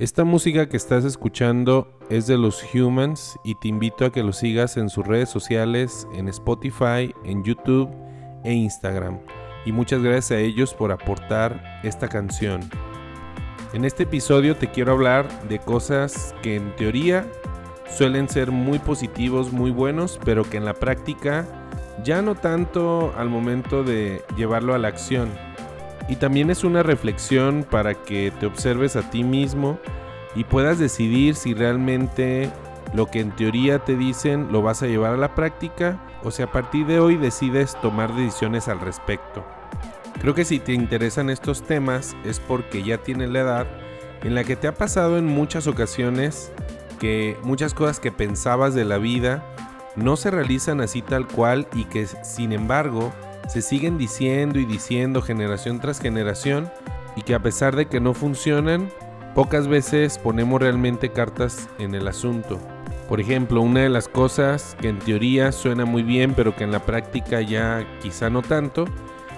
Esta música que estás escuchando es de los Humans y te invito a que los sigas en sus redes sociales, en Spotify, en YouTube e Instagram. Y muchas gracias a ellos por aportar esta canción. En este episodio te quiero hablar de cosas que en teoría suelen ser muy positivos, muy buenos, pero que en la práctica ya no tanto al momento de llevarlo a la acción. Y también es una reflexión para que te observes a ti mismo y puedas decidir si realmente lo que en teoría te dicen lo vas a llevar a la práctica o si a partir de hoy decides tomar decisiones al respecto. Creo que si te interesan estos temas es porque ya tienes la edad en la que te ha pasado en muchas ocasiones que muchas cosas que pensabas de la vida no se realizan así tal cual y que sin embargo se siguen diciendo y diciendo generación tras generación y que a pesar de que no funcionan, pocas veces ponemos realmente cartas en el asunto. Por ejemplo, una de las cosas que en teoría suena muy bien pero que en la práctica ya quizá no tanto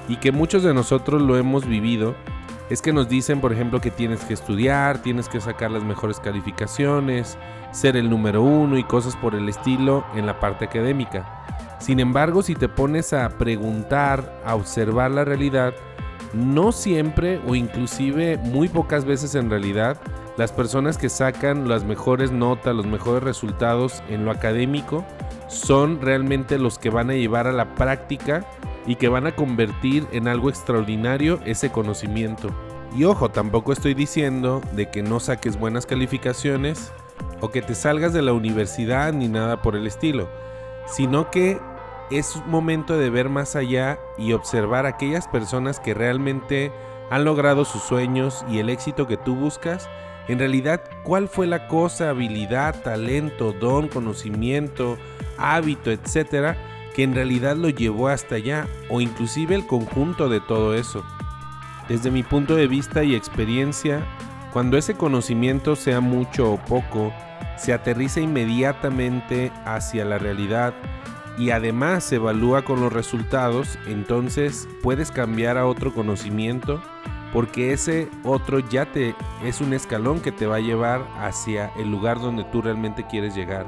y que muchos de nosotros lo hemos vivido es que nos dicen, por ejemplo, que tienes que estudiar, tienes que sacar las mejores calificaciones, ser el número uno y cosas por el estilo en la parte académica. Sin embargo, si te pones a preguntar, a observar la realidad, no siempre o inclusive muy pocas veces en realidad, las personas que sacan las mejores notas, los mejores resultados en lo académico, son realmente los que van a llevar a la práctica y que van a convertir en algo extraordinario ese conocimiento. Y ojo, tampoco estoy diciendo de que no saques buenas calificaciones o que te salgas de la universidad ni nada por el estilo, sino que es momento de ver más allá y observar aquellas personas que realmente han logrado sus sueños y el éxito que tú buscas. En realidad, ¿cuál fue la cosa, habilidad, talento, don, conocimiento, hábito, etcétera, que en realidad lo llevó hasta allá o inclusive el conjunto de todo eso? Desde mi punto de vista y experiencia, cuando ese conocimiento sea mucho o poco, se aterriza inmediatamente hacia la realidad y además se evalúa con los resultados, entonces puedes cambiar a otro conocimiento porque ese otro ya te es un escalón que te va a llevar hacia el lugar donde tú realmente quieres llegar.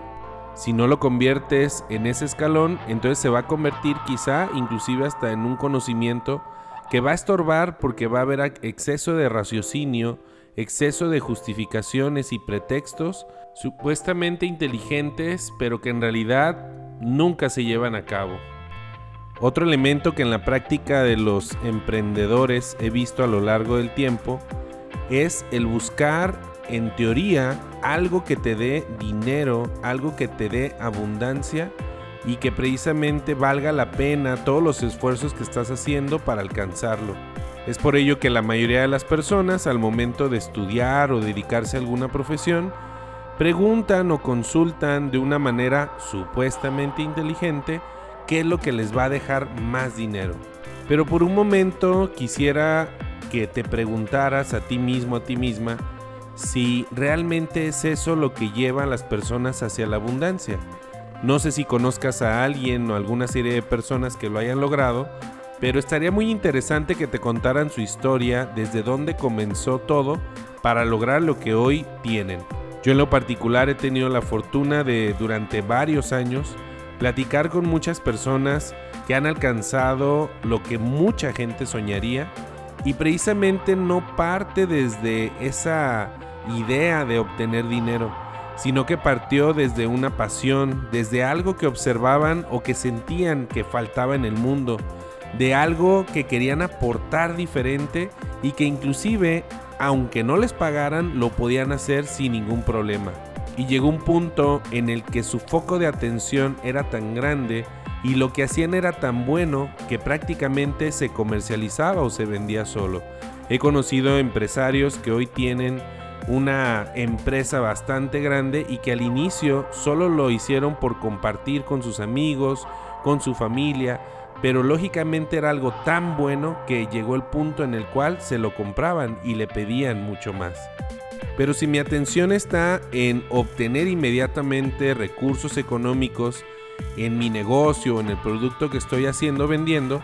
Si no lo conviertes en ese escalón, entonces se va a convertir quizá inclusive hasta en un conocimiento que va a estorbar porque va a haber exceso de raciocinio, exceso de justificaciones y pretextos supuestamente inteligentes, pero que en realidad nunca se llevan a cabo. Otro elemento que en la práctica de los emprendedores he visto a lo largo del tiempo es el buscar en teoría algo que te dé dinero, algo que te dé abundancia y que precisamente valga la pena todos los esfuerzos que estás haciendo para alcanzarlo. Es por ello que la mayoría de las personas al momento de estudiar o dedicarse a alguna profesión preguntan o consultan de una manera supuestamente inteligente qué es lo que les va a dejar más dinero. Pero por un momento quisiera que te preguntaras a ti mismo, a ti misma, si realmente es eso lo que lleva a las personas hacia la abundancia. No sé si conozcas a alguien o alguna serie de personas que lo hayan logrado, pero estaría muy interesante que te contaran su historia, desde dónde comenzó todo para lograr lo que hoy tienen. Yo en lo particular he tenido la fortuna de durante varios años platicar con muchas personas que han alcanzado lo que mucha gente soñaría y precisamente no parte desde esa idea de obtener dinero, sino que partió desde una pasión, desde algo que observaban o que sentían que faltaba en el mundo, de algo que querían aportar diferente y que inclusive aunque no les pagaran, lo podían hacer sin ningún problema. Y llegó un punto en el que su foco de atención era tan grande y lo que hacían era tan bueno que prácticamente se comercializaba o se vendía solo. He conocido empresarios que hoy tienen una empresa bastante grande y que al inicio solo lo hicieron por compartir con sus amigos, con su familia, pero lógicamente era algo tan bueno que llegó el punto en el cual se lo compraban y le pedían mucho más. Pero si mi atención está en obtener inmediatamente recursos económicos en mi negocio, en el producto que estoy haciendo, vendiendo,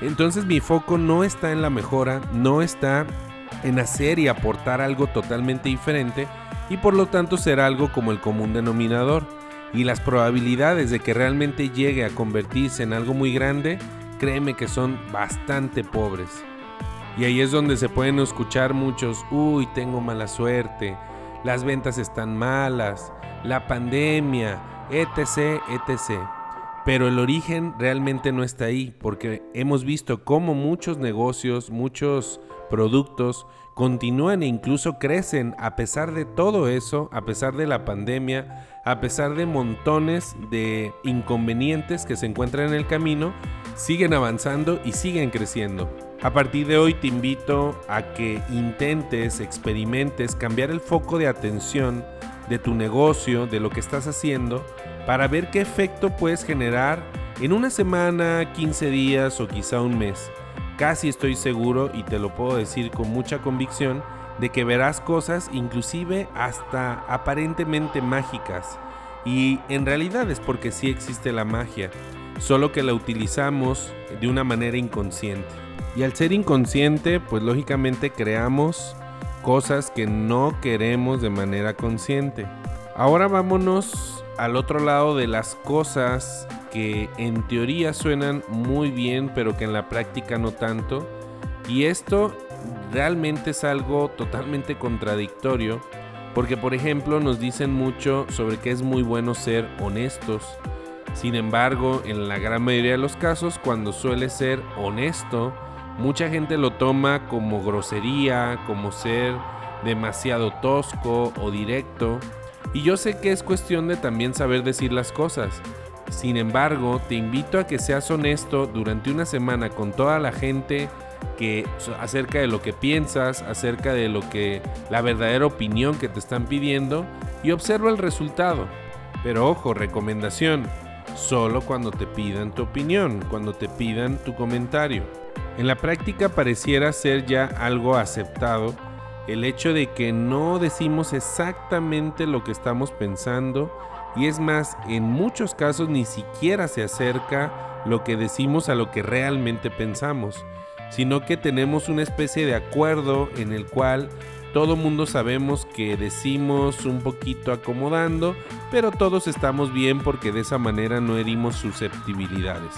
entonces mi foco no está en la mejora, no está en hacer y aportar algo totalmente diferente y por lo tanto ser algo como el común denominador. Y las probabilidades de que realmente llegue a convertirse en algo muy grande, créeme que son bastante pobres. Y ahí es donde se pueden escuchar muchos, uy, tengo mala suerte, las ventas están malas, la pandemia, etc., etc. Pero el origen realmente no está ahí, porque hemos visto cómo muchos negocios, muchos productos continúan e incluso crecen a pesar de todo eso, a pesar de la pandemia, a pesar de montones de inconvenientes que se encuentran en el camino, siguen avanzando y siguen creciendo. A partir de hoy te invito a que intentes, experimentes cambiar el foco de atención de tu negocio, de lo que estás haciendo, para ver qué efecto puedes generar en una semana, 15 días o quizá un mes. Casi estoy seguro y te lo puedo decir con mucha convicción de que verás cosas inclusive hasta aparentemente mágicas. Y en realidad es porque sí existe la magia, solo que la utilizamos de una manera inconsciente. Y al ser inconsciente, pues lógicamente creamos cosas que no queremos de manera consciente. Ahora vámonos al otro lado de las cosas que en teoría suenan muy bien, pero que en la práctica no tanto. Y esto realmente es algo totalmente contradictorio, porque por ejemplo nos dicen mucho sobre que es muy bueno ser honestos. Sin embargo, en la gran mayoría de los casos, cuando suele ser honesto, Mucha gente lo toma como grosería, como ser demasiado tosco o directo. Y yo sé que es cuestión de también saber decir las cosas. Sin embargo, te invito a que seas honesto durante una semana con toda la gente que acerca de lo que piensas, acerca de lo que la verdadera opinión que te están pidiendo y observa el resultado. Pero ojo, recomendación, solo cuando te pidan tu opinión, cuando te pidan tu comentario. En la práctica pareciera ser ya algo aceptado el hecho de que no decimos exactamente lo que estamos pensando y es más, en muchos casos ni siquiera se acerca lo que decimos a lo que realmente pensamos, sino que tenemos una especie de acuerdo en el cual todo mundo sabemos que decimos un poquito acomodando, pero todos estamos bien porque de esa manera no herimos susceptibilidades.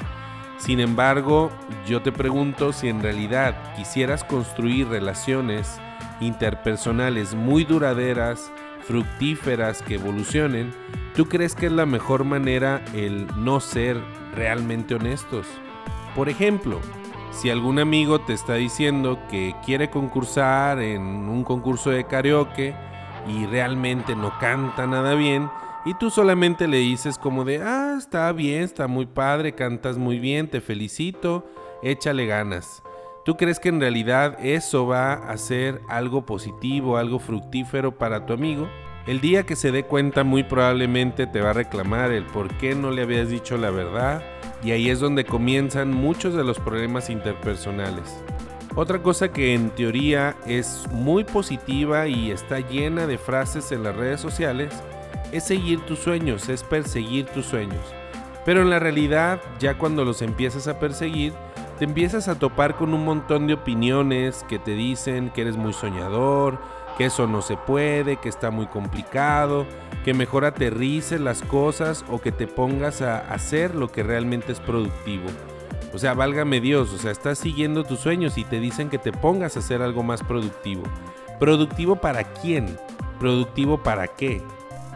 Sin embargo, yo te pregunto si en realidad quisieras construir relaciones interpersonales muy duraderas, fructíferas, que evolucionen, ¿tú crees que es la mejor manera el no ser realmente honestos? Por ejemplo, si algún amigo te está diciendo que quiere concursar en un concurso de karaoke y realmente no canta nada bien, y tú solamente le dices como de, ah, está bien, está muy padre, cantas muy bien, te felicito, échale ganas. ¿Tú crees que en realidad eso va a ser algo positivo, algo fructífero para tu amigo? El día que se dé cuenta muy probablemente te va a reclamar el por qué no le habías dicho la verdad y ahí es donde comienzan muchos de los problemas interpersonales. Otra cosa que en teoría es muy positiva y está llena de frases en las redes sociales es seguir tus sueños, es perseguir tus sueños. Pero en la realidad, ya cuando los empiezas a perseguir, te empiezas a topar con un montón de opiniones que te dicen que eres muy soñador, que eso no se puede, que está muy complicado, que mejor aterrices las cosas o que te pongas a hacer lo que realmente es productivo. O sea, válgame Dios, o sea, estás siguiendo tus sueños y te dicen que te pongas a hacer algo más productivo. ¿Productivo para quién? ¿Productivo para qué?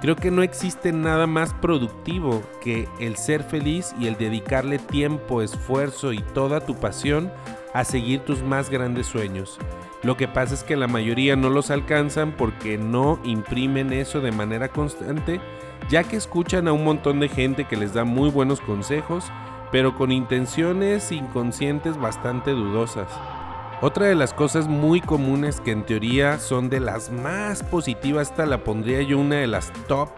Creo que no existe nada más productivo que el ser feliz y el dedicarle tiempo, esfuerzo y toda tu pasión a seguir tus más grandes sueños. Lo que pasa es que la mayoría no los alcanzan porque no imprimen eso de manera constante, ya que escuchan a un montón de gente que les da muy buenos consejos, pero con intenciones inconscientes bastante dudosas. Otra de las cosas muy comunes que en teoría son de las más positivas, esta la pondría yo una de las top,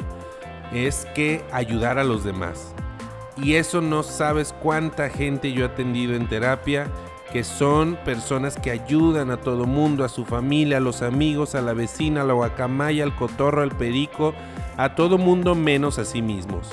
es que ayudar a los demás. Y eso no sabes cuánta gente yo he atendido en terapia, que son personas que ayudan a todo mundo, a su familia, a los amigos, a la vecina, a la guacamaya, al cotorro, al perico, a todo mundo menos a sí mismos.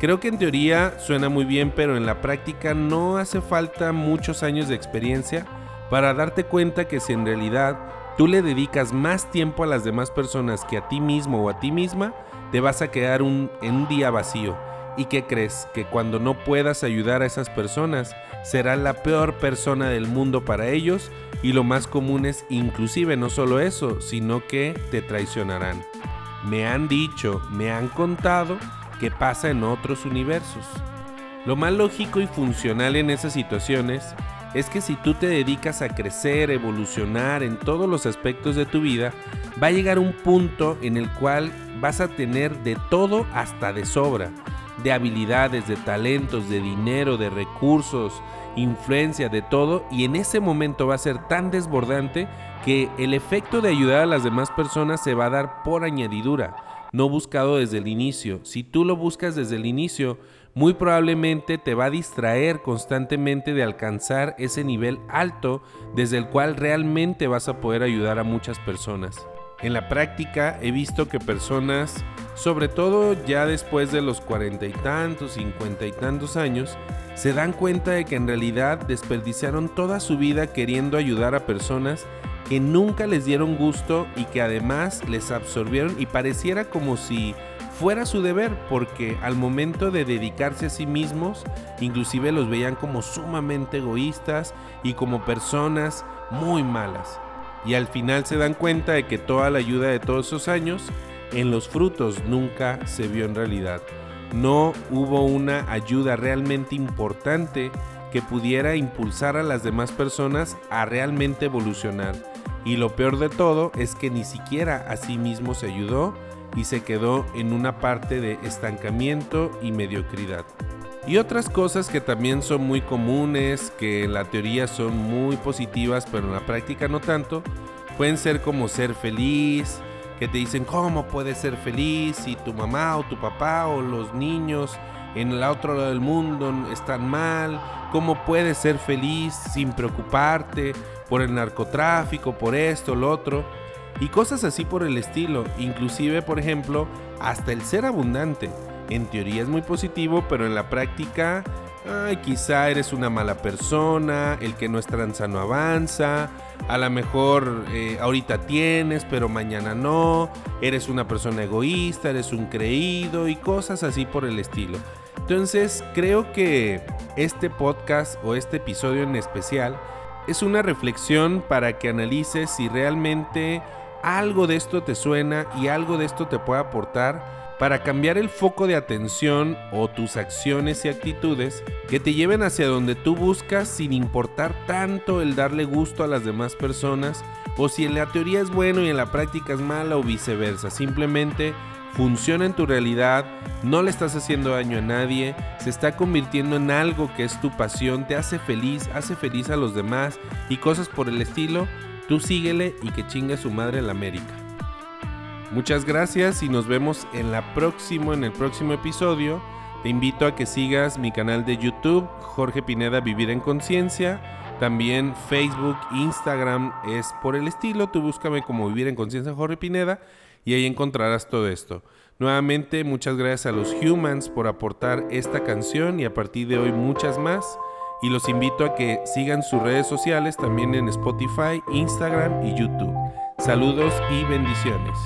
Creo que en teoría suena muy bien, pero en la práctica no hace falta muchos años de experiencia para darte cuenta que si en realidad tú le dedicas más tiempo a las demás personas que a ti mismo o a ti misma, te vas a quedar un, en un día vacío. ¿Y qué crees? Que cuando no puedas ayudar a esas personas, serás la peor persona del mundo para ellos y lo más común es inclusive no solo eso, sino que te traicionarán. Me han dicho, me han contado que pasa en otros universos. Lo más lógico y funcional en esas situaciones es que si tú te dedicas a crecer, evolucionar en todos los aspectos de tu vida, va a llegar un punto en el cual vas a tener de todo hasta de sobra, de habilidades, de talentos, de dinero, de recursos, influencia, de todo, y en ese momento va a ser tan desbordante que el efecto de ayudar a las demás personas se va a dar por añadidura, no buscado desde el inicio. Si tú lo buscas desde el inicio, muy probablemente te va a distraer constantemente de alcanzar ese nivel alto desde el cual realmente vas a poder ayudar a muchas personas. En la práctica he visto que personas, sobre todo ya después de los cuarenta y tantos, cincuenta y tantos años, se dan cuenta de que en realidad desperdiciaron toda su vida queriendo ayudar a personas que nunca les dieron gusto y que además les absorbieron y pareciera como si fuera su deber, porque al momento de dedicarse a sí mismos, inclusive los veían como sumamente egoístas y como personas muy malas. Y al final se dan cuenta de que toda la ayuda de todos esos años en los frutos nunca se vio en realidad. No hubo una ayuda realmente importante que pudiera impulsar a las demás personas a realmente evolucionar. Y lo peor de todo es que ni siquiera a sí mismo se ayudó y se quedó en una parte de estancamiento y mediocridad. Y otras cosas que también son muy comunes, que en la teoría son muy positivas, pero en la práctica no tanto, pueden ser como ser feliz, que te dicen cómo puedes ser feliz si tu mamá o tu papá o los niños en el otro lado del mundo están mal, cómo puedes ser feliz sin preocuparte por el narcotráfico, por esto, lo otro y cosas así por el estilo, inclusive por ejemplo hasta el ser abundante. En teoría es muy positivo, pero en la práctica, ay, quizá eres una mala persona, el que no es tranza no avanza, a lo mejor eh, ahorita tienes, pero mañana no, eres una persona egoísta, eres un creído y cosas así por el estilo. Entonces creo que este podcast o este episodio en especial es una reflexión para que analices si realmente algo de esto te suena y algo de esto te puede aportar para cambiar el foco de atención o tus acciones y actitudes que te lleven hacia donde tú buscas sin importar tanto el darle gusto a las demás personas o si en la teoría es bueno y en la práctica es mala o viceversa. Simplemente funciona en tu realidad, no le estás haciendo daño a nadie, se está convirtiendo en algo que es tu pasión, te hace feliz, hace feliz a los demás y cosas por el estilo Tú síguele y que chingue su madre la América. Muchas gracias y nos vemos en la próximo, en el próximo episodio. Te invito a que sigas mi canal de YouTube, Jorge Pineda Vivir en Conciencia. También Facebook, Instagram es por el estilo. Tú búscame como Vivir en Conciencia Jorge Pineda y ahí encontrarás todo esto. Nuevamente, muchas gracias a los Humans por aportar esta canción y a partir de hoy muchas más y los invito a que sigan sus redes sociales también en Spotify, Instagram y YouTube. Saludos y bendiciones.